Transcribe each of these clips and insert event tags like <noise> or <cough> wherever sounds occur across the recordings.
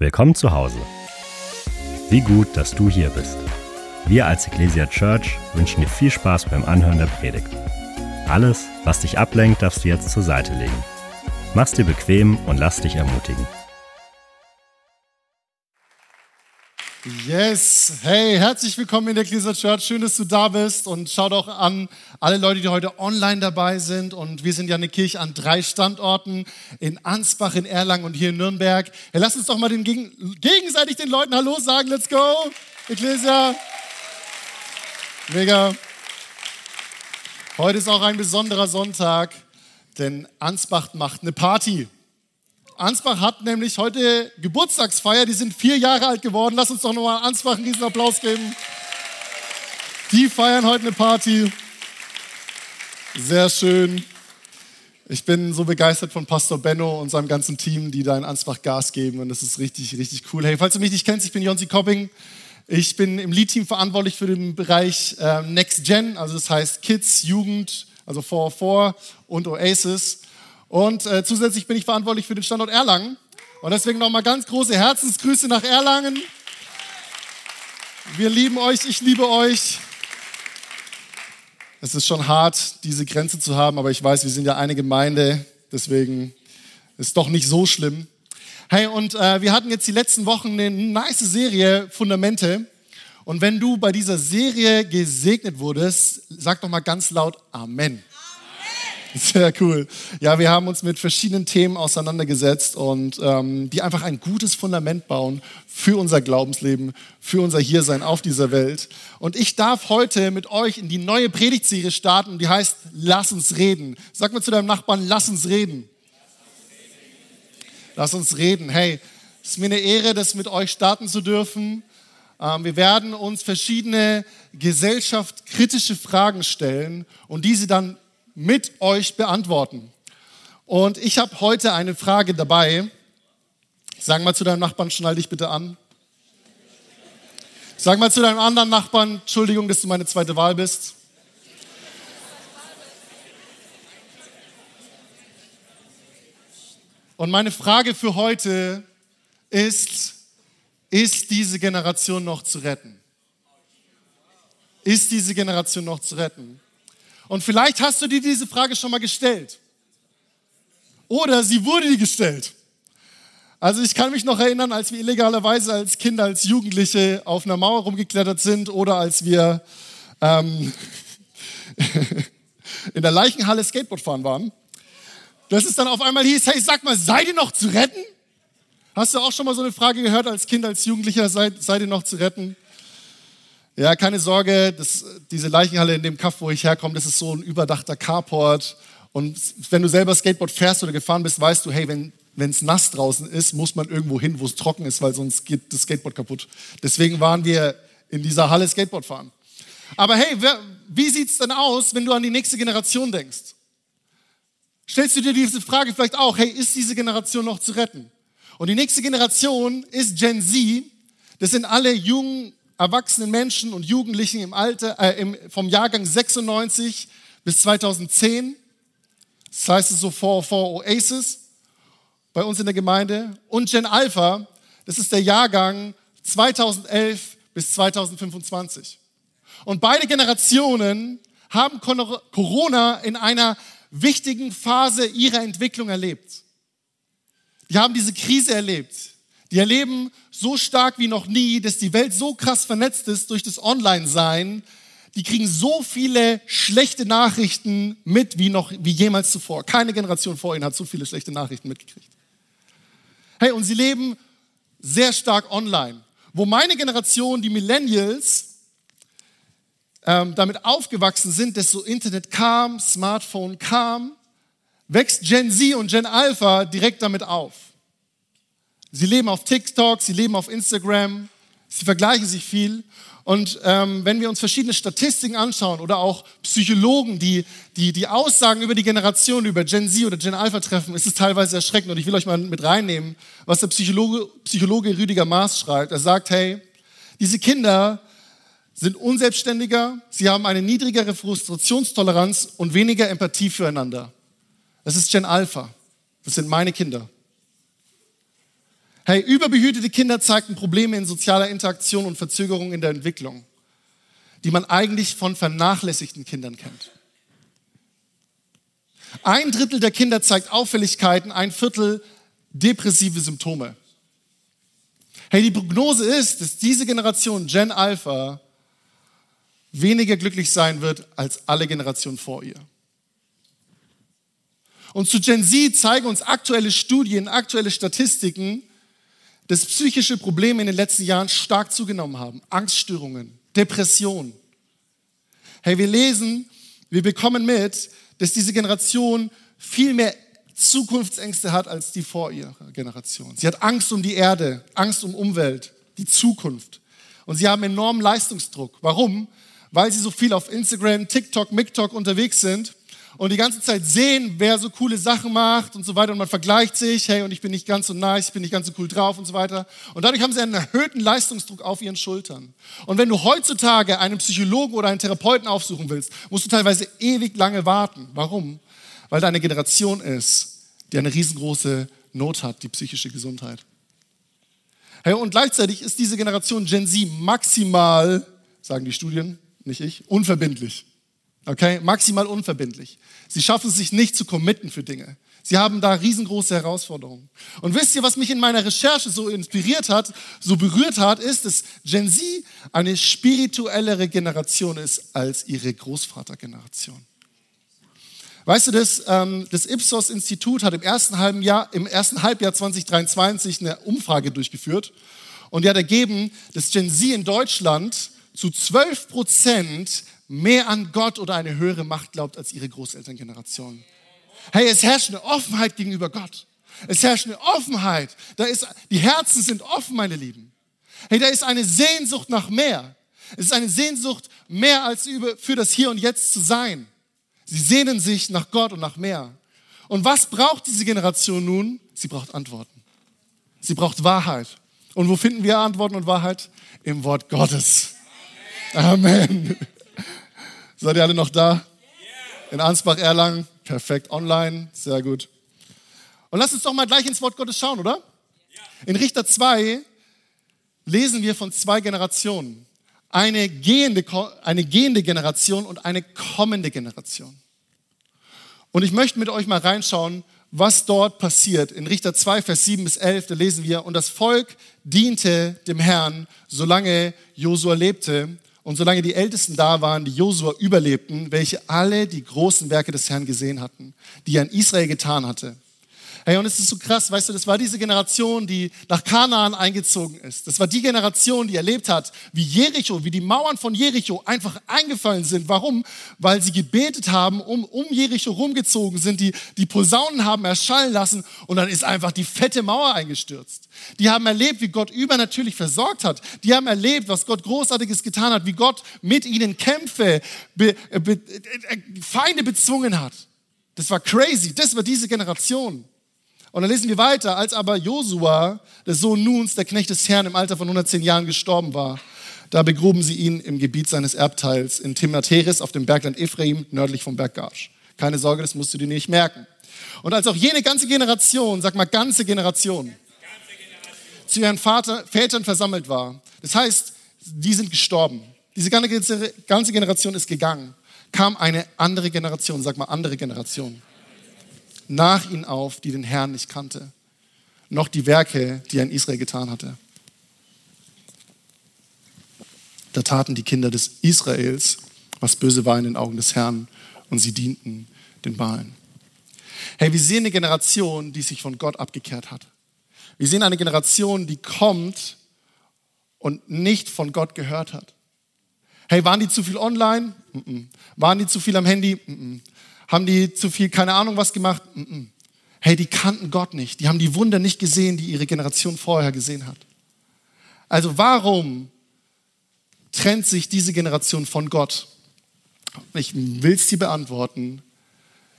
Willkommen zu Hause. Wie gut, dass du hier bist. Wir als Ecclesia Church wünschen dir viel Spaß beim Anhören der Predigt. Alles, was dich ablenkt, darfst du jetzt zur Seite legen. Mach's dir bequem und lass dich ermutigen. Yes, hey, herzlich willkommen in der Ecclesia Church. Schön, dass du da bist und schau doch an alle Leute, die heute online dabei sind. Und wir sind ja eine Kirche an drei Standorten in Ansbach, in Erlangen und hier in Nürnberg. Hey, lass uns doch mal den, gegenseitig den Leuten Hallo sagen. Let's go, Ecclesia. Mega. Heute ist auch ein besonderer Sonntag, denn Ansbach macht eine Party. Ansbach hat nämlich heute Geburtstagsfeier, die sind vier Jahre alt geworden. Lass uns doch nochmal Ansbach einen riesen Applaus geben. Die feiern heute eine Party. Sehr schön. Ich bin so begeistert von Pastor Benno und seinem ganzen Team, die da in Ansbach Gas geben und das ist richtig, richtig cool. Hey, falls du mich nicht kennst, ich bin Jonsi Kopping. Ich bin im Lead-Team verantwortlich für den Bereich äh, Next Gen, also das heißt Kids, Jugend, also 404 und Oasis. Und äh, zusätzlich bin ich verantwortlich für den Standort Erlangen. Und deswegen nochmal ganz große Herzensgrüße nach Erlangen. Wir lieben euch, ich liebe euch. Es ist schon hart, diese Grenze zu haben, aber ich weiß, wir sind ja eine Gemeinde, deswegen ist doch nicht so schlimm. Hey, und äh, wir hatten jetzt die letzten Wochen eine nice Serie Fundamente. Und wenn du bei dieser Serie gesegnet wurdest, sag doch mal ganz laut Amen. Sehr cool. Ja, wir haben uns mit verschiedenen Themen auseinandergesetzt und ähm, die einfach ein gutes Fundament bauen für unser Glaubensleben, für unser Hiersein auf dieser Welt. Und ich darf heute mit euch in die neue Predigtserie starten, die heißt Lass uns reden. Sag mal zu deinem Nachbarn, lass uns reden. Lass uns reden. Hey, es ist mir eine Ehre, das mit euch starten zu dürfen. Ähm, wir werden uns verschiedene gesellschaftskritische Fragen stellen und diese dann mit euch beantworten. Und ich habe heute eine Frage dabei. Sag mal zu deinem Nachbarn, schnall dich bitte an. Sag mal zu deinem anderen Nachbarn, Entschuldigung, dass du meine zweite Wahl bist. Und meine Frage für heute ist, ist diese Generation noch zu retten? Ist diese Generation noch zu retten? Und vielleicht hast du dir diese Frage schon mal gestellt. Oder sie wurde dir gestellt. Also ich kann mich noch erinnern, als wir illegalerweise als Kinder, als Jugendliche auf einer Mauer rumgeklettert sind oder als wir ähm, <laughs> in der Leichenhalle Skateboard fahren waren. Dass es dann auf einmal hieß, hey, sag mal, seid ihr noch zu retten? Hast du auch schon mal so eine Frage gehört als Kind, als Jugendlicher, seid, seid ihr noch zu retten? Ja, keine Sorge, das, diese Leichenhalle in dem Kaff, wo ich herkomme, das ist so ein überdachter Carport. Und wenn du selber Skateboard fährst oder gefahren bist, weißt du, hey, wenn es nass draußen ist, muss man irgendwo hin, wo es trocken ist, weil sonst geht das Skateboard kaputt. Deswegen waren wir in dieser Halle Skateboard fahren. Aber hey, wer, wie sieht's denn aus, wenn du an die nächste Generation denkst? Stellst du dir diese Frage vielleicht auch, hey, ist diese Generation noch zu retten? Und die nächste Generation ist Gen Z. Das sind alle jungen erwachsenen Menschen und Jugendlichen im Alter, äh, im, vom Jahrgang 96 bis 2010. Das heißt es so vor, vor Oasis bei uns in der Gemeinde. Und Gen Alpha, das ist der Jahrgang 2011 bis 2025. Und beide Generationen haben Corona in einer wichtigen Phase ihrer Entwicklung erlebt. Die haben diese Krise erlebt. Die erleben so stark wie noch nie, dass die Welt so krass vernetzt ist durch das Online-Sein. Die kriegen so viele schlechte Nachrichten mit wie noch, wie jemals zuvor. Keine Generation vor ihnen hat so viele schlechte Nachrichten mitgekriegt. Hey, und sie leben sehr stark online. Wo meine Generation, die Millennials, ähm, damit aufgewachsen sind, dass so Internet kam, Smartphone kam, wächst Gen Z und Gen Alpha direkt damit auf. Sie leben auf TikTok, sie leben auf Instagram, sie vergleichen sich viel. Und ähm, wenn wir uns verschiedene Statistiken anschauen oder auch Psychologen, die, die die Aussagen über die Generation, über Gen Z oder Gen Alpha treffen, ist es teilweise erschreckend. Und ich will euch mal mit reinnehmen, was der Psychologe, Psychologe Rüdiger Maas schreibt. Er sagt, hey, diese Kinder sind unselbstständiger, sie haben eine niedrigere Frustrationstoleranz und weniger Empathie füreinander. Das ist Gen Alpha. Das sind meine Kinder. Hey, überbehütete Kinder zeigten Probleme in sozialer Interaktion und Verzögerungen in der Entwicklung, die man eigentlich von vernachlässigten Kindern kennt. Ein Drittel der Kinder zeigt Auffälligkeiten, ein Viertel depressive Symptome. Hey, die Prognose ist, dass diese Generation Gen Alpha weniger glücklich sein wird als alle Generationen vor ihr. Und zu Gen Z zeigen uns aktuelle Studien, aktuelle Statistiken, dass psychische Probleme in den letzten Jahren stark zugenommen haben. Angststörungen, Depression. Hey, wir lesen, wir bekommen mit, dass diese Generation viel mehr Zukunftsängste hat als die vor ihrer Generation. Sie hat Angst um die Erde, Angst um Umwelt, die Zukunft. Und sie haben enormen Leistungsdruck. Warum? Weil sie so viel auf Instagram, TikTok, MikTok unterwegs sind und die ganze Zeit sehen, wer so coole Sachen macht und so weiter und man vergleicht sich, hey, und ich bin nicht ganz so nice, ich bin nicht ganz so cool drauf und so weiter. Und dadurch haben sie einen erhöhten Leistungsdruck auf ihren Schultern. Und wenn du heutzutage einen Psychologen oder einen Therapeuten aufsuchen willst, musst du teilweise ewig lange warten. Warum? Weil da eine Generation ist, die eine riesengroße Not hat, die psychische Gesundheit. Hey, und gleichzeitig ist diese Generation Gen Z maximal, sagen die Studien, nicht ich, unverbindlich. Okay, maximal unverbindlich. Sie schaffen es sich nicht zu committen für Dinge. Sie haben da riesengroße Herausforderungen. Und wisst ihr, was mich in meiner Recherche so inspiriert hat, so berührt hat, ist, dass Gen Z eine spirituellere Generation ist als ihre Großvatergeneration. Weißt du, das, ähm, das Ipsos-Institut hat im ersten, halben Jahr, im ersten Halbjahr 2023 eine Umfrage durchgeführt und die hat ergeben, dass Gen Z in Deutschland zu 12 Prozent mehr an Gott oder eine höhere Macht glaubt als ihre Großelterngeneration. Hey, es herrscht eine Offenheit gegenüber Gott. Es herrscht eine Offenheit. Da ist, die Herzen sind offen, meine Lieben. Hey, da ist eine Sehnsucht nach mehr. Es ist eine Sehnsucht mehr als über, für das Hier und Jetzt zu sein. Sie sehnen sich nach Gott und nach mehr. Und was braucht diese Generation nun? Sie braucht Antworten. Sie braucht Wahrheit. Und wo finden wir Antworten und Wahrheit? Im Wort Gottes. Amen. Seid ihr alle noch da? In Ansbach, Erlangen, perfekt, online, sehr gut. Und lass uns doch mal gleich ins Wort Gottes schauen, oder? In Richter 2 lesen wir von zwei Generationen. Eine gehende, eine gehende Generation und eine kommende Generation. Und ich möchte mit euch mal reinschauen, was dort passiert. In Richter 2, Vers 7 bis 11, da lesen wir, und das Volk diente dem Herrn, solange Josua lebte. Und solange die Ältesten da waren, die Josua überlebten, welche alle die großen Werke des Herrn gesehen hatten, die er in Israel getan hatte. Hey, und es ist so krass, weißt du, das war diese Generation, die nach Kanaan eingezogen ist. Das war die Generation, die erlebt hat, wie Jericho, wie die Mauern von Jericho einfach eingefallen sind. Warum? Weil sie gebetet haben, um, um Jericho rumgezogen sind, die, die Posaunen haben erschallen lassen und dann ist einfach die fette Mauer eingestürzt. Die haben erlebt, wie Gott übernatürlich versorgt hat. Die haben erlebt, was Gott Großartiges getan hat, wie Gott mit ihnen Kämpfe, be, be, äh, Feinde bezwungen hat. Das war crazy. Das war diese Generation. Und dann lesen wir weiter, als aber Josua, der Sohn Nuns, der Knecht des Herrn, im Alter von 110 Jahren gestorben war, da begruben sie ihn im Gebiet seines Erbteils in Timnateris auf dem Bergland Ephraim, nördlich vom Berg Gash. Keine Sorge, das musst du dir nicht merken. Und als auch jene ganze Generation, sag mal ganze Generation, zu ihren Vater, Vätern versammelt war, das heißt, die sind gestorben. Diese ganze Generation ist gegangen. Kam eine andere Generation, sag mal andere Generation nach ihnen auf, die den Herrn nicht kannte, noch die Werke, die er in Israel getan hatte. Da taten die Kinder des Israels, was böse war in den Augen des Herrn, und sie dienten den Balen. Hey, wir sehen eine Generation, die sich von Gott abgekehrt hat. Wir sehen eine Generation, die kommt und nicht von Gott gehört hat. Hey, waren die zu viel online? Mm -mm. Waren die zu viel am Handy? Mm haben die zu viel, keine Ahnung was gemacht? Hey, die kannten Gott nicht. Die haben die Wunder nicht gesehen, die ihre Generation vorher gesehen hat. Also warum trennt sich diese Generation von Gott? Ich will es dir beantworten.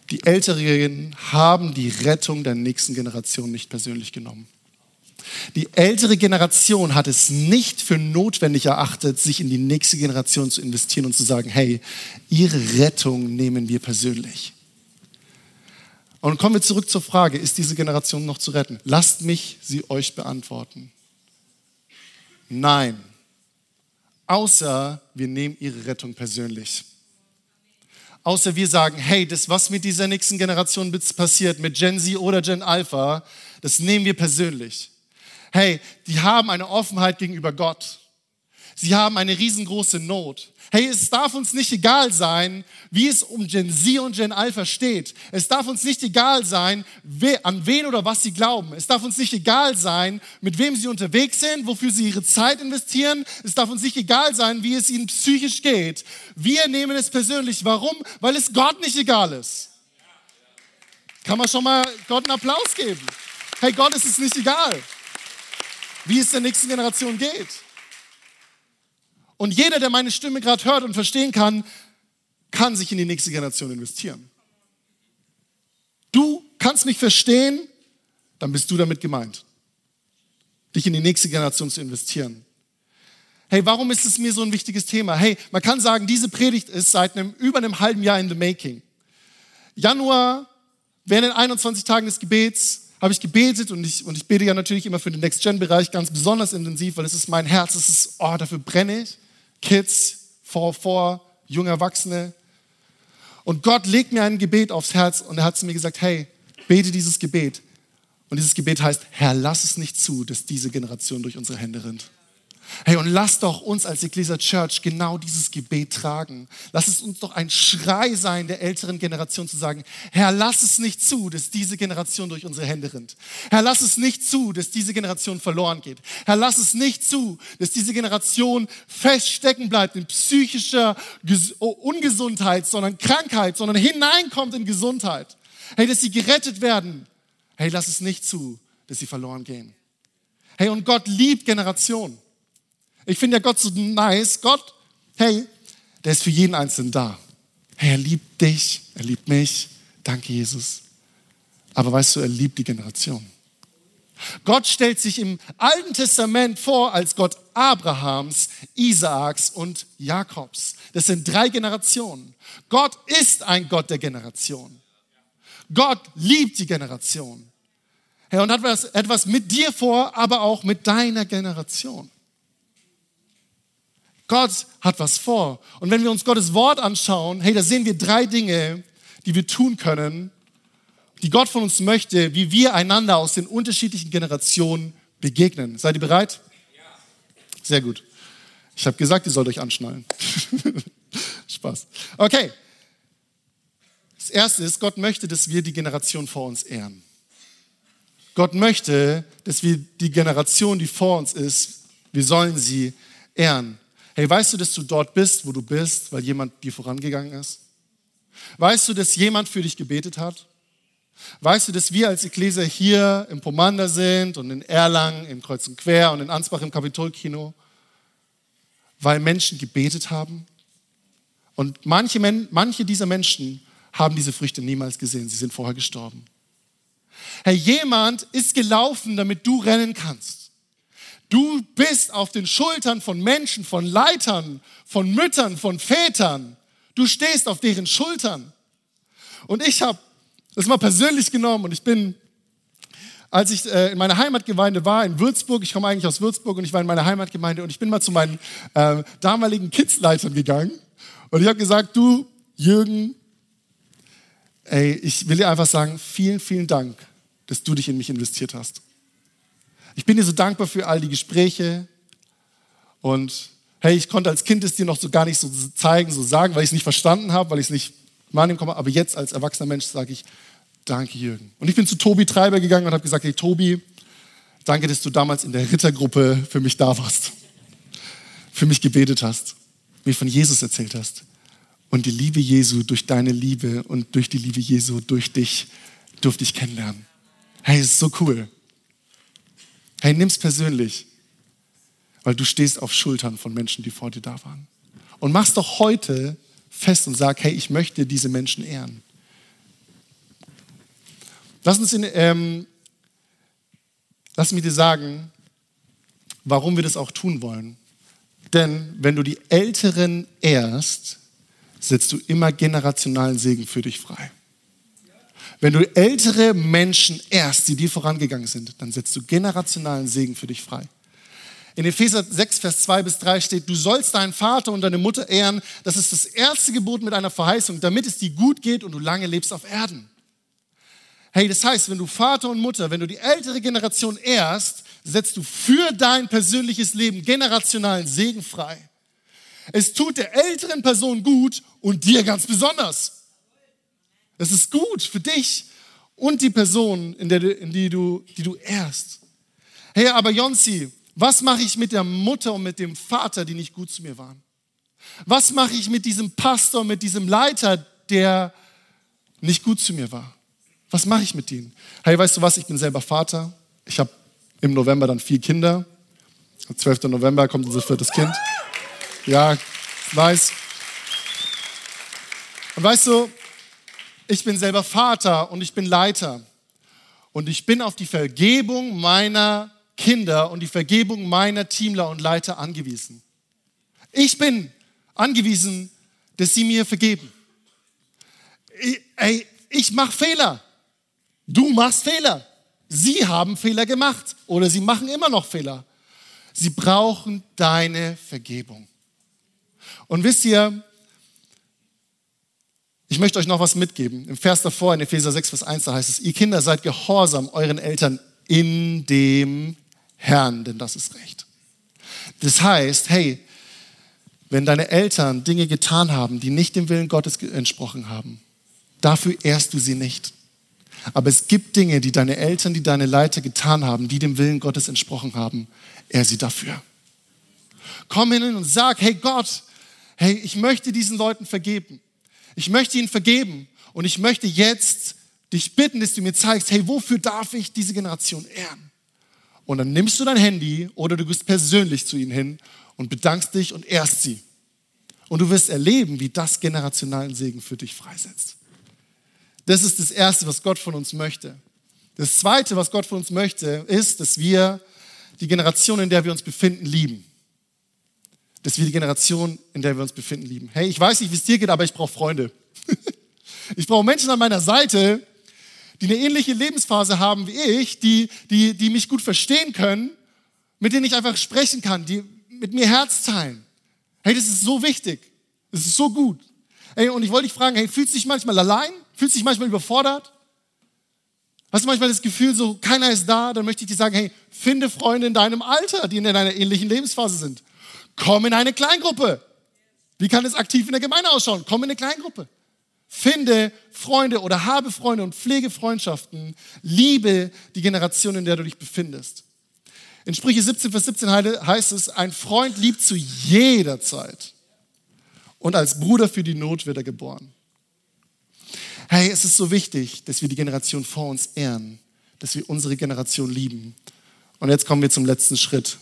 Die Älteren haben die Rettung der nächsten Generation nicht persönlich genommen. Die ältere Generation hat es nicht für notwendig erachtet, sich in die nächste Generation zu investieren und zu sagen, hey, ihre Rettung nehmen wir persönlich. Und kommen wir zurück zur Frage, ist diese Generation noch zu retten? Lasst mich sie euch beantworten. Nein. Außer wir nehmen ihre Rettung persönlich. Außer wir sagen, hey, das, was mit dieser nächsten Generation passiert, mit Gen Z oder Gen Alpha, das nehmen wir persönlich. Hey, die haben eine Offenheit gegenüber Gott. Sie haben eine riesengroße Not. Hey, es darf uns nicht egal sein, wie es um Gen Z und Gen Alpha steht. Es darf uns nicht egal sein, an wen oder was sie glauben. Es darf uns nicht egal sein, mit wem sie unterwegs sind, wofür sie ihre Zeit investieren. Es darf uns nicht egal sein, wie es ihnen psychisch geht. Wir nehmen es persönlich. Warum? Weil es Gott nicht egal ist. Kann man schon mal Gott einen Applaus geben? Hey, Gott ist es nicht egal, wie es der nächsten Generation geht. Und jeder, der meine Stimme gerade hört und verstehen kann, kann sich in die nächste Generation investieren. Du kannst mich verstehen, dann bist du damit gemeint, dich in die nächste Generation zu investieren. Hey, warum ist es mir so ein wichtiges Thema? Hey, man kann sagen, diese Predigt ist seit einem, über einem halben Jahr in the making. Januar, während den 21 Tagen des Gebets, habe ich gebetet und ich, und ich bete ja natürlich immer für den Next-Gen-Bereich ganz besonders intensiv, weil es ist mein Herz, es ist, oh, dafür brenne ich. Kids, vor, junge Erwachsene. Und Gott legt mir ein Gebet aufs Herz und er hat zu mir gesagt, hey, bete dieses Gebet. Und dieses Gebet heißt, Herr, lass es nicht zu, dass diese Generation durch unsere Hände rinnt. Hey, und lass doch uns als Ecclesia Church genau dieses Gebet tragen. Lass es uns doch ein Schrei sein der älteren Generation zu sagen, Herr, lass es nicht zu, dass diese Generation durch unsere Hände rinnt. Herr, lass es nicht zu, dass diese Generation verloren geht. Herr, lass es nicht zu, dass diese Generation feststecken bleibt in psychischer Ungesundheit, sondern Krankheit, sondern hineinkommt in Gesundheit. Hey, dass sie gerettet werden. Hey, lass es nicht zu, dass sie verloren gehen. Hey, und Gott liebt Generationen. Ich finde ja Gott so nice. Gott, hey, der ist für jeden Einzelnen da. Hey, er liebt dich, er liebt mich. Danke, Jesus. Aber weißt du, er liebt die Generation. Gott stellt sich im Alten Testament vor als Gott Abrahams, Isaaks und Jakobs. Das sind drei Generationen. Gott ist ein Gott der Generation. Gott liebt die Generation. Herr, und hat etwas mit dir vor, aber auch mit deiner Generation. Gott hat was vor. Und wenn wir uns Gottes Wort anschauen, hey, da sehen wir drei Dinge, die wir tun können, die Gott von uns möchte, wie wir einander aus den unterschiedlichen Generationen begegnen. Seid ihr bereit? Ja. Sehr gut. Ich habe gesagt, ihr sollt euch anschnallen. <laughs> Spaß. Okay. Das erste ist, Gott möchte, dass wir die Generation vor uns ehren. Gott möchte, dass wir die Generation, die vor uns ist, wir sollen sie ehren. Hey, weißt du, dass du dort bist, wo du bist, weil jemand dir vorangegangen ist? Weißt du, dass jemand für dich gebetet hat? Weißt du, dass wir als Ekklesia hier im Pomander sind und in Erlangen, im Kreuz und Quer und in Ansbach im Kapitolkino, weil Menschen gebetet haben? Und manche, manche dieser Menschen haben diese Früchte niemals gesehen. Sie sind vorher gestorben. Herr, jemand ist gelaufen, damit du rennen kannst. Du bist auf den Schultern von Menschen, von Leitern, von Müttern, von Vätern. Du stehst auf deren Schultern. Und ich habe das mal persönlich genommen und ich bin, als ich äh, in meiner Heimatgemeinde war, in Würzburg, ich komme eigentlich aus Würzburg und ich war in meiner Heimatgemeinde und ich bin mal zu meinen äh, damaligen Kidsleitern gegangen und ich habe gesagt, du Jürgen, ey, ich will dir einfach sagen, vielen, vielen Dank, dass du dich in mich investiert hast. Ich bin dir so dankbar für all die Gespräche und hey, ich konnte als Kind es dir noch so gar nicht so zeigen, so sagen, weil ich es nicht verstanden habe, weil ich es nicht wahrnehmen konnte. Aber jetzt als erwachsener Mensch sage ich, danke Jürgen. Und ich bin zu Tobi Treiber gegangen und habe gesagt, hey Tobi, danke, dass du damals in der Rittergruppe für mich da warst, für mich gebetet hast, mir von Jesus erzählt hast. Und die Liebe Jesu durch deine Liebe und durch die Liebe Jesu durch dich durfte ich kennenlernen. Hey, es ist so cool. Hey, nimm's persönlich, weil du stehst auf Schultern von Menschen, die vor dir da waren. Und mach's doch heute fest und sag, hey, ich möchte diese Menschen ehren. Lass uns in, ähm, lass mich dir sagen, warum wir das auch tun wollen. Denn wenn du die Älteren ehrst, setzt du immer generationalen Segen für dich frei. Wenn du ältere Menschen erst, die dir vorangegangen sind, dann setzt du generationalen Segen für dich frei. In Epheser 6, Vers 2 bis 3 steht, du sollst deinen Vater und deine Mutter ehren. Das ist das erste Gebot mit einer Verheißung, damit es dir gut geht und du lange lebst auf Erden. Hey, das heißt, wenn du Vater und Mutter, wenn du die ältere Generation ehrst, setzt du für dein persönliches Leben generationalen Segen frei. Es tut der älteren Person gut und dir ganz besonders. Es ist gut für dich und die Person, in, der, in die, du, die du ehrst. Hey, aber Jonsi, was mache ich mit der Mutter und mit dem Vater, die nicht gut zu mir waren? Was mache ich mit diesem Pastor, mit diesem Leiter, der nicht gut zu mir war? Was mache ich mit denen? Hey, weißt du was? Ich bin selber Vater. Ich habe im November dann vier Kinder. Am 12. November kommt unser viertes Kind. Ja, nice. Und weißt du, ich bin selber Vater und ich bin Leiter. Und ich bin auf die Vergebung meiner Kinder und die Vergebung meiner Teamler und Leiter angewiesen. Ich bin angewiesen, dass sie mir vergeben. Ich, ey, ich mache Fehler. Du machst Fehler. Sie haben Fehler gemacht oder sie machen immer noch Fehler. Sie brauchen deine Vergebung. Und wisst ihr, ich möchte euch noch was mitgeben. Im Vers davor, in Epheser 6, Vers 1, da heißt es, ihr Kinder seid gehorsam euren Eltern in dem Herrn, denn das ist Recht. Das heißt, hey, wenn deine Eltern Dinge getan haben, die nicht dem Willen Gottes entsprochen haben, dafür ehrst du sie nicht. Aber es gibt Dinge, die deine Eltern, die deine Leiter getan haben, die dem Willen Gottes entsprochen haben. Er sie dafür. Komm hin und sag, hey Gott, hey, ich möchte diesen Leuten vergeben. Ich möchte ihnen vergeben und ich möchte jetzt dich bitten, dass du mir zeigst, hey, wofür darf ich diese Generation ehren? Und dann nimmst du dein Handy oder du gehst persönlich zu ihnen hin und bedankst dich und ehrst sie. Und du wirst erleben, wie das generationalen Segen für dich freisetzt. Das ist das Erste, was Gott von uns möchte. Das Zweite, was Gott von uns möchte, ist, dass wir die Generation, in der wir uns befinden, lieben. Dass wir die Generation, in der wir uns befinden, lieben. Hey, ich weiß nicht, wie es dir geht, aber ich brauche Freunde. <laughs> ich brauche Menschen an meiner Seite, die eine ähnliche Lebensphase haben wie ich, die, die, die mich gut verstehen können, mit denen ich einfach sprechen kann, die mit mir Herz teilen. Hey, das ist so wichtig. Das ist so gut. Hey, und ich wollte dich fragen, hey, fühlst du dich manchmal allein? Fühlst du dich manchmal überfordert? Hast du manchmal das Gefühl, so keiner ist da? Dann möchte ich dir sagen, hey, finde Freunde in deinem Alter, die in einer ähnlichen Lebensphase sind. Komm in eine Kleingruppe. Wie kann es aktiv in der Gemeinde ausschauen? Komm in eine Kleingruppe. Finde Freunde oder habe Freunde und pflege Freundschaften. Liebe die Generation, in der du dich befindest. In Sprüche 17, Vers 17 heißt es, ein Freund liebt zu jeder Zeit und als Bruder für die Not wird er geboren. Hey, es ist so wichtig, dass wir die Generation vor uns ehren, dass wir unsere Generation lieben. Und jetzt kommen wir zum letzten Schritt.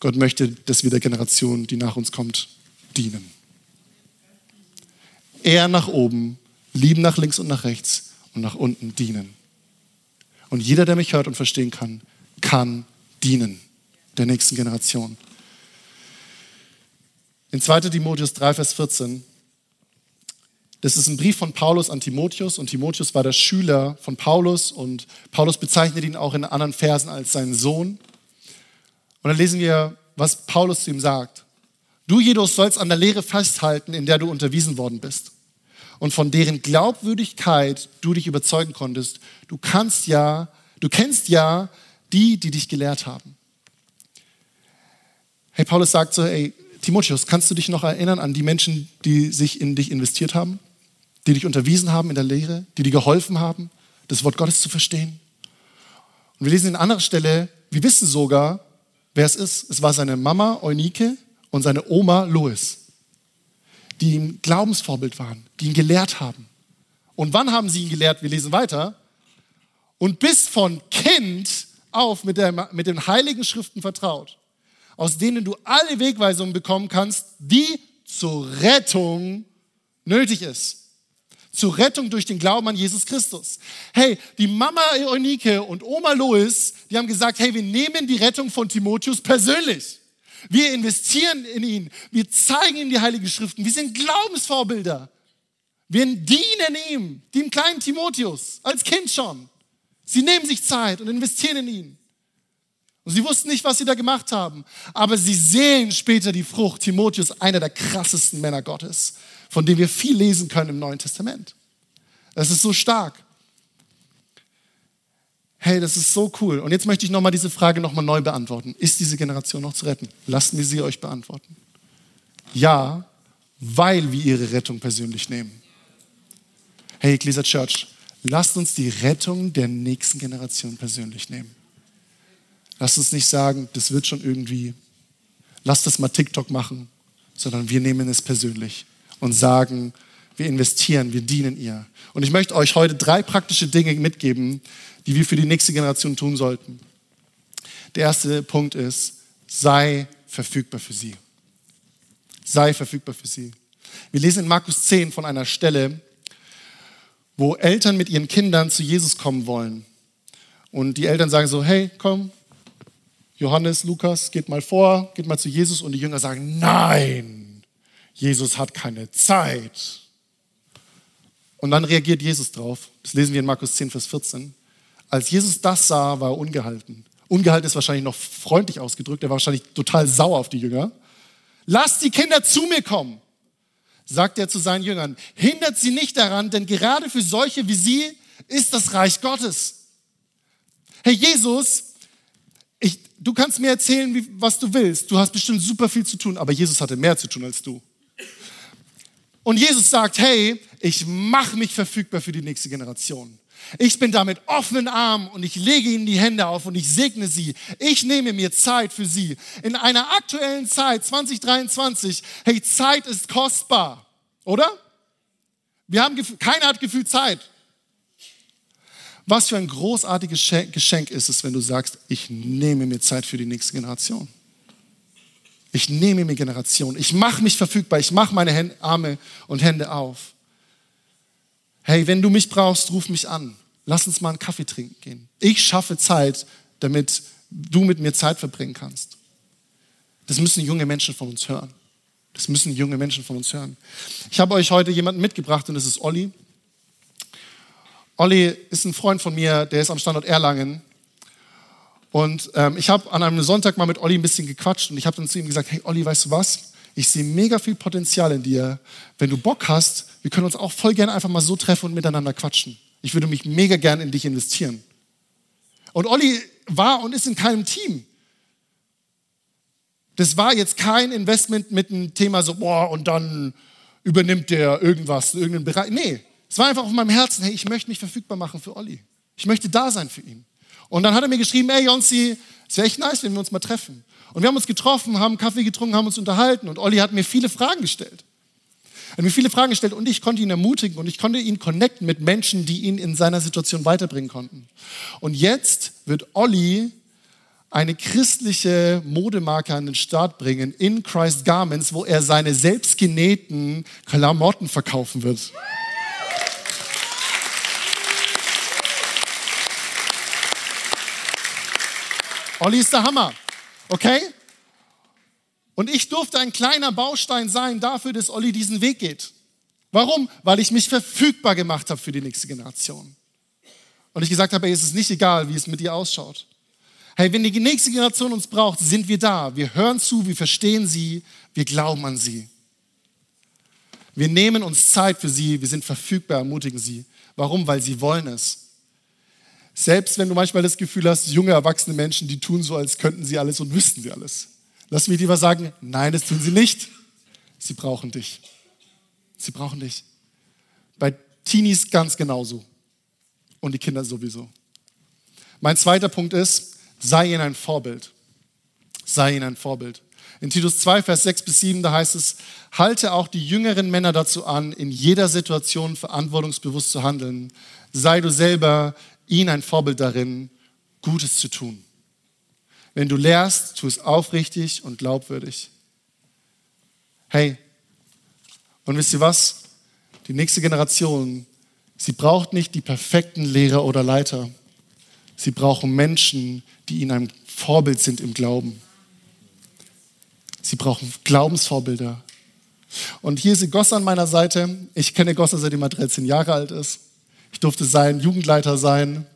Gott möchte, dass wir der Generation, die nach uns kommt, dienen. Er nach oben, lieben nach links und nach rechts und nach unten dienen. Und jeder, der mich hört und verstehen kann, kann dienen der nächsten Generation. In 2 Timotheus 3, Vers 14, das ist ein Brief von Paulus an Timotheus und Timotheus war der Schüler von Paulus und Paulus bezeichnet ihn auch in anderen Versen als seinen Sohn. Und dann lesen wir, was Paulus zu ihm sagt. Du jedoch sollst an der Lehre festhalten, in der du unterwiesen worden bist und von deren Glaubwürdigkeit du dich überzeugen konntest. Du kannst ja, du kennst ja die, die dich gelehrt haben. Hey, Paulus sagt so, ey, Timotheus, kannst du dich noch erinnern an die Menschen, die sich in dich investiert haben, die dich unterwiesen haben in der Lehre, die dir geholfen haben, das Wort Gottes zu verstehen? Und wir lesen in anderer Stelle, wir wissen sogar, wer es ist. Es war seine Mama Eunike und seine Oma Lois, die ihm Glaubensvorbild waren, die ihn gelehrt haben. Und wann haben sie ihn gelehrt? Wir lesen weiter. Und bis von Kind auf mit, der, mit den heiligen Schriften vertraut aus denen du alle Wegweisungen bekommen kannst, die zur Rettung nötig ist. Zur Rettung durch den Glauben an Jesus Christus. Hey, die Mama Eunike und Oma Lois, die haben gesagt, hey, wir nehmen die Rettung von Timotheus persönlich. Wir investieren in ihn. Wir zeigen ihm die Heiligen Schriften. Wir sind Glaubensvorbilder. Wir dienen ihm, dem kleinen Timotheus, als Kind schon. Sie nehmen sich Zeit und investieren in ihn. Und sie wussten nicht, was sie da gemacht haben. Aber sie sehen später die Frucht. Timotheus, einer der krassesten Männer Gottes, von dem wir viel lesen können im Neuen Testament. Das ist so stark. Hey, das ist so cool. Und jetzt möchte ich nochmal diese Frage nochmal neu beantworten. Ist diese Generation noch zu retten? Lassen wir sie euch beantworten. Ja, weil wir ihre Rettung persönlich nehmen. Hey, Ecclesia Church, lasst uns die Rettung der nächsten Generation persönlich nehmen. Lasst uns nicht sagen, das wird schon irgendwie, lasst das mal TikTok machen, sondern wir nehmen es persönlich und sagen, wir investieren, wir dienen ihr. Und ich möchte euch heute drei praktische Dinge mitgeben, die wir für die nächste Generation tun sollten. Der erste Punkt ist, sei verfügbar für sie. Sei verfügbar für sie. Wir lesen in Markus 10 von einer Stelle, wo Eltern mit ihren Kindern zu Jesus kommen wollen. Und die Eltern sagen so, hey, komm, Johannes, Lukas, geht mal vor, geht mal zu Jesus. Und die Jünger sagen, nein, Jesus hat keine Zeit. Und dann reagiert Jesus drauf. Das lesen wir in Markus 10, Vers 14. Als Jesus das sah, war er ungehalten. Ungehalten ist wahrscheinlich noch freundlich ausgedrückt. Er war wahrscheinlich total sauer auf die Jünger. Lasst die Kinder zu mir kommen sagt er zu seinen Jüngern, hindert sie nicht daran, denn gerade für solche wie sie ist das Reich Gottes. Herr Jesus, ich, du kannst mir erzählen, wie, was du willst. Du hast bestimmt super viel zu tun, aber Jesus hatte mehr zu tun als du. Und Jesus sagt, hey, ich mache mich verfügbar für die nächste Generation. Ich bin da mit offenen Armen und ich lege ihnen die Hände auf und ich segne sie. Ich nehme mir Zeit für sie. In einer aktuellen Zeit, 2023, hey, Zeit ist kostbar, oder? Wir haben, keiner hat gefühlt Zeit. Was für ein großartiges Geschenk ist es, wenn du sagst, ich nehme mir Zeit für die nächste Generation. Ich nehme mir Generation. Ich mache mich verfügbar. Ich mache meine Arme und Hände auf. Hey, wenn du mich brauchst, ruf mich an. Lass uns mal einen Kaffee trinken gehen. Ich schaffe Zeit, damit du mit mir Zeit verbringen kannst. Das müssen junge Menschen von uns hören. Das müssen junge Menschen von uns hören. Ich habe euch heute jemanden mitgebracht und das ist Olli. Olli ist ein Freund von mir, der ist am Standort Erlangen. Und ähm, ich habe an einem Sonntag mal mit Olli ein bisschen gequatscht und ich habe dann zu ihm gesagt, hey Olli, weißt du was? Ich sehe mega viel Potenzial in dir. Wenn du Bock hast, wir können uns auch voll gerne einfach mal so treffen und miteinander quatschen. Ich würde mich mega gern in dich investieren. Und Olli war und ist in keinem Team. Das war jetzt kein Investment mit einem Thema so, boah, und dann übernimmt der irgendwas, irgendeinen Bereich. Nee, es war einfach auf meinem Herzen, hey, ich möchte mich verfügbar machen für Olli. Ich möchte da sein für ihn. Und dann hat er mir geschrieben, ey Jonsi, es wäre echt nice, wenn wir uns mal treffen. Und wir haben uns getroffen, haben Kaffee getrunken, haben uns unterhalten und Olli hat mir viele Fragen gestellt. Er hat mir viele Fragen gestellt und ich konnte ihn ermutigen und ich konnte ihn connecten mit Menschen, die ihn in seiner Situation weiterbringen konnten. Und jetzt wird Olli eine christliche Modemarke an den Start bringen in Christ Garments, wo er seine selbstgenähten Klamotten verkaufen wird. Olli ist der Hammer. Okay? Und ich durfte ein kleiner Baustein sein dafür, dass Olli diesen Weg geht. Warum? Weil ich mich verfügbar gemacht habe für die nächste Generation. Und ich gesagt habe, hey, es ist nicht egal, wie es mit dir ausschaut. Hey, wenn die nächste Generation uns braucht, sind wir da. Wir hören zu, wir verstehen sie, wir glauben an sie. Wir nehmen uns Zeit für sie, wir sind verfügbar, ermutigen sie. Warum? Weil sie wollen es. Selbst wenn du manchmal das Gefühl hast, junge, erwachsene Menschen, die tun so, als könnten sie alles und wüssten sie alles. Lass mich lieber sagen, nein, das tun sie nicht. Sie brauchen dich. Sie brauchen dich. Bei Teenies ganz genauso. Und die Kinder sowieso. Mein zweiter Punkt ist, sei ihnen ein Vorbild. Sei ihnen ein Vorbild. In Titus 2, Vers 6 bis 7, da heißt es, halte auch die jüngeren Männer dazu an, in jeder Situation verantwortungsbewusst zu handeln. Sei du selber ihnen ein Vorbild darin, Gutes zu tun. Wenn du lehrst, tu es aufrichtig und glaubwürdig. Hey, und wisst ihr was? Die nächste Generation, sie braucht nicht die perfekten Lehrer oder Leiter. Sie brauchen Menschen, die ihnen ein Vorbild sind im Glauben. Sie brauchen Glaubensvorbilder. Und hier ist Gossa an meiner Seite. Ich kenne Gossa, seitdem er 13 Jahre alt ist. Ich durfte sein Jugendleiter sein.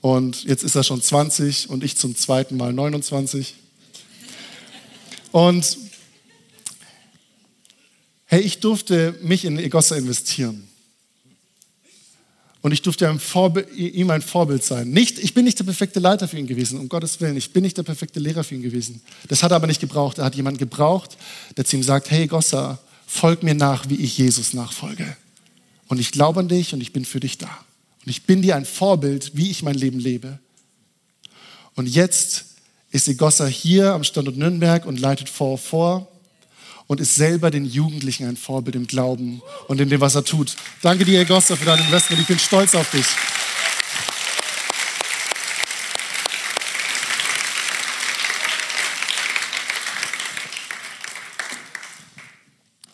Und jetzt ist er schon 20 und ich zum zweiten Mal 29. Und hey, ich durfte mich in Egossa investieren. Und ich durfte ihm ein Vorbild sein. Nicht, ich bin nicht der perfekte Leiter für ihn gewesen, um Gottes Willen. Ich bin nicht der perfekte Lehrer für ihn gewesen. Das hat er aber nicht gebraucht. Er hat jemanden gebraucht, der zu ihm sagt, hey Gossa, folg mir nach, wie ich Jesus nachfolge. Und ich glaube an dich und ich bin für dich da. Und ich bin dir ein Vorbild, wie ich mein Leben lebe. Und jetzt ist Egossa hier am Standort Nürnberg und leitet vor vor und ist selber den Jugendlichen ein Vorbild im Glauben und in dem, was er tut. Danke dir, Egossa, für dein Investment. Ich bin stolz auf dich.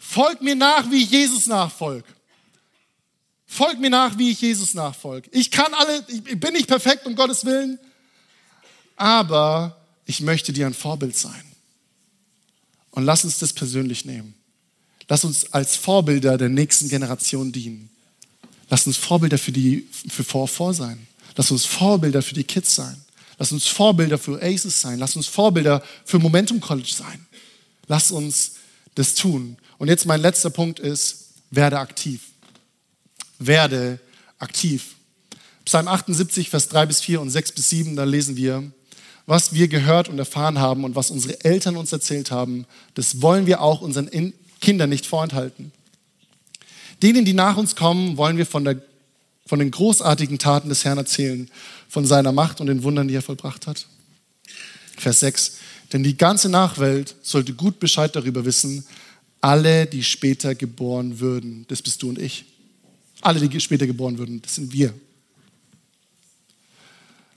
Folg mir nach, wie ich Jesus nachfolge. Folg mir nach, wie ich Jesus nachfolge. Ich kann alle, ich bin nicht perfekt, um Gottes Willen, aber ich möchte dir ein Vorbild sein. Und lass uns das persönlich nehmen. Lass uns als Vorbilder der nächsten Generation dienen. Lass uns Vorbilder für die für vor, vor sein. Lass uns Vorbilder für die Kids sein. Lass uns Vorbilder für Aces sein. Lass uns Vorbilder für Momentum College sein. Lass uns das tun. Und jetzt mein letzter Punkt ist, werde aktiv. Werde aktiv. Psalm 78, Vers 3 bis 4 und 6 bis 7, da lesen wir, was wir gehört und erfahren haben und was unsere Eltern uns erzählt haben, das wollen wir auch unseren Kindern nicht vorenthalten. Denen, die nach uns kommen, wollen wir von, der, von den großartigen Taten des Herrn erzählen, von seiner Macht und den Wundern, die er vollbracht hat. Vers 6. Denn die ganze Nachwelt sollte gut Bescheid darüber wissen, alle, die später geboren würden, das bist du und ich. Alle, die später geboren würden, das sind wir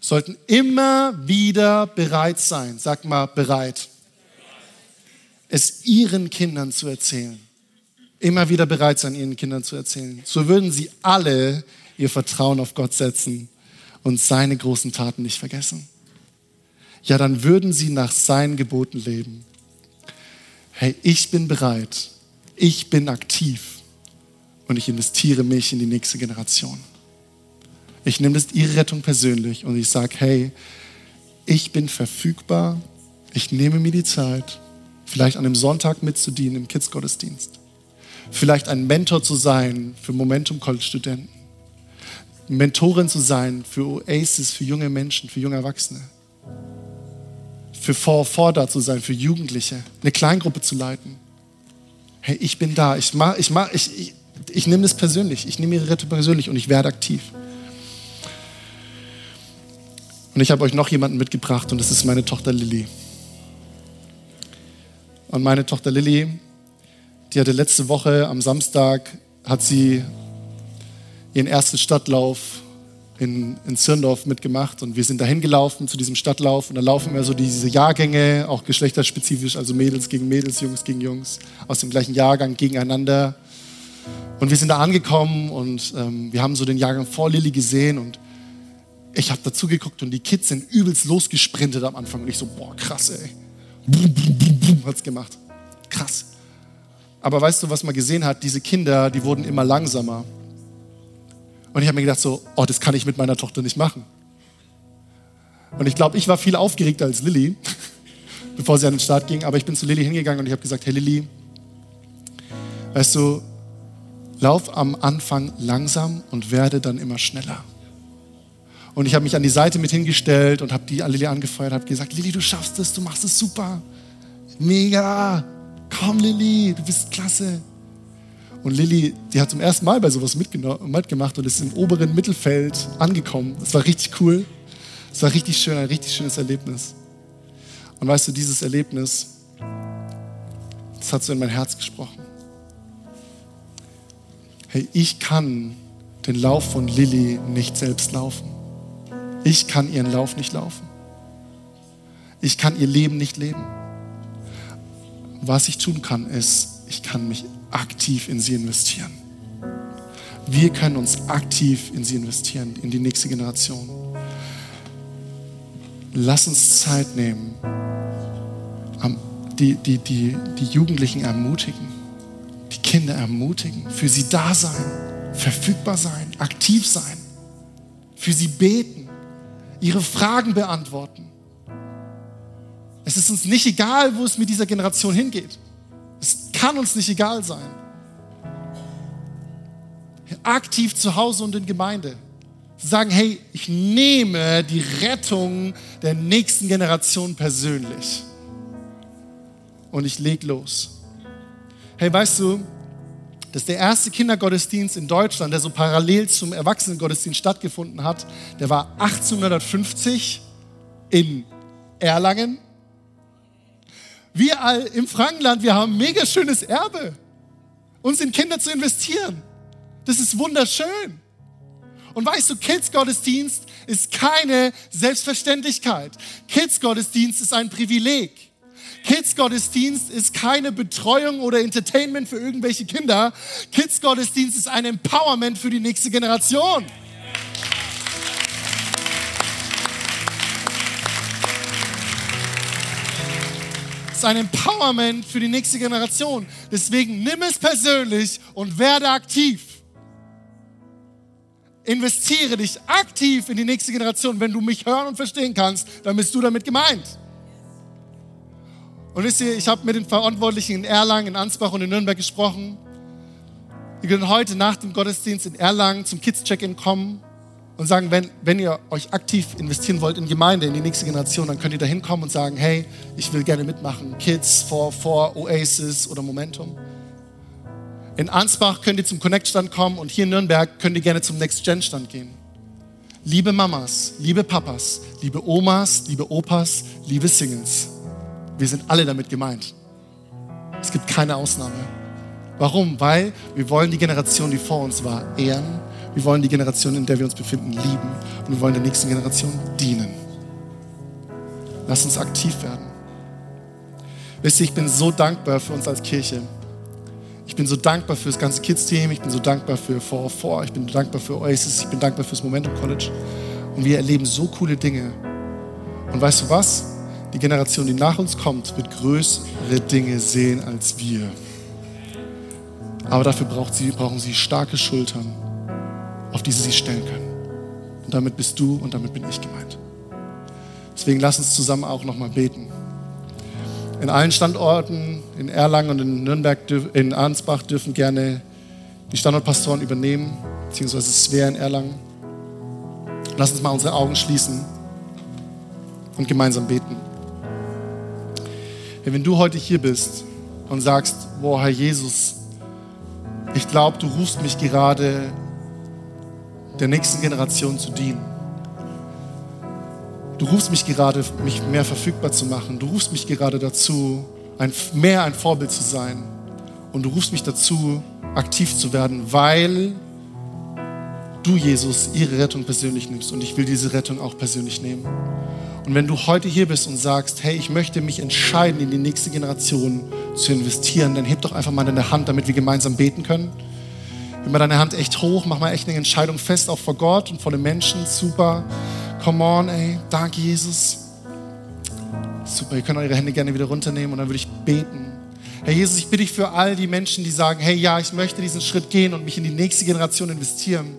sollten immer wieder bereit sein, sag mal bereit, es ihren Kindern zu erzählen. Immer wieder bereit sein, ihren Kindern zu erzählen. So würden sie alle ihr Vertrauen auf Gott setzen und seine großen Taten nicht vergessen. Ja, dann würden sie nach seinen Geboten leben. Hey, ich bin bereit, ich bin aktiv und ich investiere mich in die nächste Generation. Ich nehme das ihre Rettung persönlich und ich sage, hey, ich bin verfügbar, ich nehme mir die Zeit, vielleicht an einem Sonntag mitzudienen im Kids-Gottesdienst, vielleicht ein Mentor zu sein für Momentum College-Studenten, Mentorin zu sein für Oasis, für junge Menschen, für junge Erwachsene, für vor da zu sein, für Jugendliche, eine Kleingruppe zu leiten. Hey, ich bin da, ich, mach, ich, mach, ich, ich, ich nehme das persönlich, ich nehme ihre Rettung persönlich und ich werde aktiv. Und ich habe euch noch jemanden mitgebracht und das ist meine Tochter Lilly. Und meine Tochter Lilly, die hatte letzte Woche am Samstag, hat sie ihren ersten Stadtlauf in, in Zirndorf mitgemacht und wir sind dahin gelaufen zu diesem Stadtlauf und da laufen wir so diese Jahrgänge, auch geschlechterspezifisch, also Mädels gegen Mädels, Jungs gegen Jungs, aus dem gleichen Jahrgang gegeneinander. Und wir sind da angekommen und ähm, wir haben so den Jahrgang vor Lilly gesehen und ich habe dazu geguckt und die Kids sind übelst losgesprintet am Anfang. Und ich so, boah, krass, ey. Boom, boom, boom, boom, hat's gemacht. Krass. Aber weißt du, was man gesehen hat? Diese Kinder, die wurden immer langsamer. Und ich habe mir gedacht so, oh, das kann ich mit meiner Tochter nicht machen. Und ich glaube, ich war viel aufgeregter als Lilly, <laughs> bevor sie an den Start ging. Aber ich bin zu Lilly hingegangen und ich habe gesagt, hey Lilly, weißt du, lauf am Anfang langsam und werde dann immer schneller. Und ich habe mich an die Seite mit hingestellt und habe die Lilly angefeuert, habe gesagt, Lilly, du schaffst es, du machst es super. Mega. Komm, Lilly, du bist klasse. Und Lilly, die hat zum ersten Mal bei sowas mitgemacht und ist im oberen Mittelfeld angekommen. Das war richtig cool. Das war richtig schön, ein richtig schönes Erlebnis. Und weißt du, dieses Erlebnis, das hat so in mein Herz gesprochen. Hey, ich kann den Lauf von Lilly nicht selbst laufen. Ich kann ihren Lauf nicht laufen. Ich kann ihr Leben nicht leben. Was ich tun kann, ist, ich kann mich aktiv in sie investieren. Wir können uns aktiv in sie investieren, in die nächste Generation. Lass uns Zeit nehmen, die, die, die, die Jugendlichen ermutigen Kinder ermutigen, für sie da sein, verfügbar sein, aktiv sein, für sie beten, ihre Fragen beantworten. Es ist uns nicht egal, wo es mit dieser Generation hingeht. Es kann uns nicht egal sein. Aktiv zu Hause und in Gemeinde. Sagen, hey, ich nehme die Rettung der nächsten Generation persönlich. Und ich leg los. Hey, weißt du, dass der erste Kindergottesdienst in Deutschland, der so parallel zum Erwachsenengottesdienst stattgefunden hat, der war 1850 in Erlangen. Wir all im Frankenland, wir haben mega schönes Erbe, uns in Kinder zu investieren. Das ist wunderschön. Und weißt du, Kids-Gottesdienst ist keine Selbstverständlichkeit. Kids-Gottesdienst ist ein Privileg. Kids-Gottesdienst ist keine Betreuung oder Entertainment für irgendwelche Kinder. Kids-Gottesdienst ist ein Empowerment für die nächste Generation. Es ist ein Empowerment für die nächste Generation. Deswegen nimm es persönlich und werde aktiv. Investiere dich aktiv in die nächste Generation. Wenn du mich hören und verstehen kannst, dann bist du damit gemeint. Und wisst ihr, ich habe mit den Verantwortlichen in Erlangen, in Ansbach und in Nürnberg gesprochen. Wir können heute nach dem Gottesdienst in Erlangen zum Kids-Check-In kommen und sagen, wenn, wenn ihr euch aktiv investieren wollt in Gemeinde, in die nächste Generation, dann könnt ihr da hinkommen und sagen, hey, ich will gerne mitmachen. Kids for, for Oasis oder Momentum. In Ansbach könnt ihr zum Connect-Stand kommen und hier in Nürnberg könnt ihr gerne zum Next-Gen-Stand gehen. Liebe Mamas, liebe Papas, liebe Omas, liebe Opas, liebe Singles. Wir sind alle damit gemeint. Es gibt keine Ausnahme. Warum? Weil wir wollen die Generation, die vor uns war, ehren. Wir wollen die Generation, in der wir uns befinden, lieben. Und wir wollen der nächsten Generation dienen. Lass uns aktiv werden. Wisst ihr, ich bin so dankbar für uns als Kirche. Ich bin so dankbar für das ganze Kids-Team. Ich bin so dankbar für 404. Ich bin dankbar für Oasis. Ich bin dankbar fürs Momentum College. Und wir erleben so coole Dinge. Und weißt du was? Die Generation, die nach uns kommt, wird größere Dinge sehen als wir. Aber dafür sie, brauchen sie starke Schultern, auf die sie sich stellen können. Und damit bist du und damit bin ich gemeint. Deswegen lass uns zusammen auch nochmal beten. In allen Standorten, in Erlangen und in Nürnberg, in Arnsbach dürfen gerne die Standortpastoren übernehmen, beziehungsweise Svea in Erlangen. Lass uns mal unsere Augen schließen und gemeinsam beten. Wenn du heute hier bist und sagst, boah, Herr Jesus, ich glaube, du rufst mich gerade der nächsten Generation zu dienen. Du rufst mich gerade, mich mehr verfügbar zu machen. Du rufst mich gerade dazu, ein, mehr ein Vorbild zu sein. Und du rufst mich dazu, aktiv zu werden, weil du, Jesus, ihre Rettung persönlich nimmst. Und ich will diese Rettung auch persönlich nehmen. Und wenn du heute hier bist und sagst, hey, ich möchte mich entscheiden, in die nächste Generation zu investieren, dann heb doch einfach mal deine Hand, damit wir gemeinsam beten können. Heb mal deine Hand echt hoch, mach mal echt eine Entscheidung fest, auch vor Gott und vor den Menschen. Super. Come on, ey. Danke, Jesus. Super, ihr könnt eure Hände gerne wieder runternehmen und dann würde ich beten. Herr Jesus, ich bitte dich für all die Menschen, die sagen, hey, ja, ich möchte diesen Schritt gehen und mich in die nächste Generation investieren.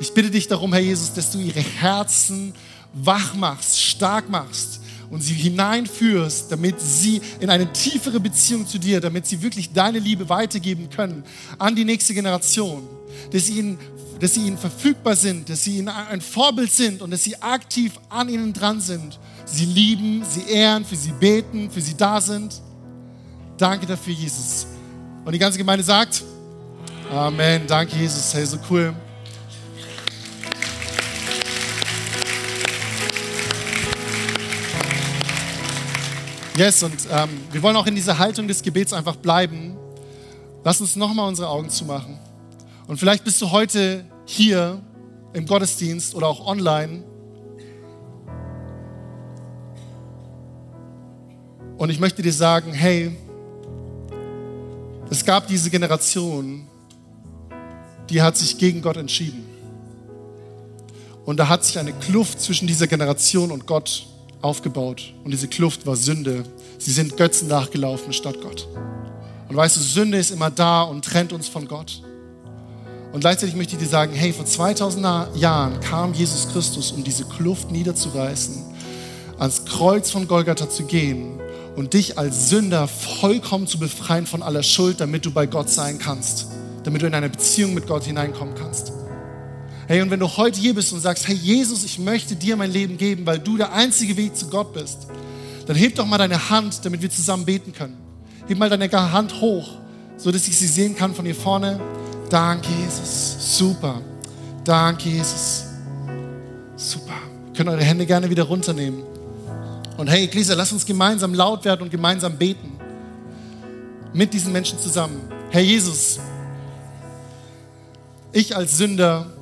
Ich bitte dich darum, Herr Jesus, dass du ihre Herzen wach machst, stark machst und sie hineinführst, damit sie in eine tiefere Beziehung zu dir, damit sie wirklich deine Liebe weitergeben können an die nächste Generation, dass sie ihnen, dass sie ihnen verfügbar sind, dass sie ihnen ein Vorbild sind und dass sie aktiv an ihnen dran sind. Sie lieben, sie ehren, für sie beten, für sie da sind. Danke dafür, Jesus. Und die ganze Gemeinde sagt, Amen. Danke, Jesus. Hey, so cool. Yes, und ähm, wir wollen auch in dieser Haltung des Gebets einfach bleiben. Lass uns nochmal unsere Augen zumachen. Und vielleicht bist du heute hier im Gottesdienst oder auch online. Und ich möchte dir sagen, hey, es gab diese Generation, die hat sich gegen Gott entschieden. Und da hat sich eine Kluft zwischen dieser Generation und Gott aufgebaut und diese Kluft war Sünde. Sie sind Götzen nachgelaufen statt Gott. Und weißt du, Sünde ist immer da und trennt uns von Gott. Und gleichzeitig möchte ich dir sagen, hey, vor 2000 Jahren kam Jesus Christus, um diese Kluft niederzureißen, ans Kreuz von Golgatha zu gehen und dich als Sünder vollkommen zu befreien von aller Schuld, damit du bei Gott sein kannst, damit du in eine Beziehung mit Gott hineinkommen kannst. Hey, und wenn du heute hier bist und sagst, hey Jesus, ich möchte dir mein Leben geben, weil du der einzige Weg zu Gott bist, dann heb doch mal deine Hand, damit wir zusammen beten können. Heb mal deine Hand hoch, so dass ich sie sehen kann von hier vorne. Danke, Jesus. Super. Danke, Jesus. Super. Ihr könnt eure Hände gerne wieder runternehmen. Und hey, Ecclesia, lass uns gemeinsam laut werden und gemeinsam beten. Mit diesen Menschen zusammen. Herr Jesus, ich als Sünder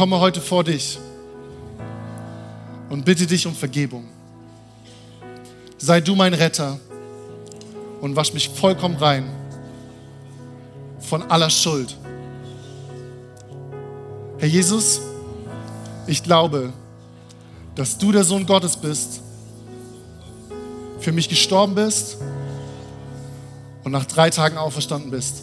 komme heute vor dich und bitte dich um Vergebung. Sei du mein Retter und wasch mich vollkommen rein von aller Schuld. Herr Jesus, ich glaube, dass du der Sohn Gottes bist, für mich gestorben bist und nach drei Tagen auferstanden bist.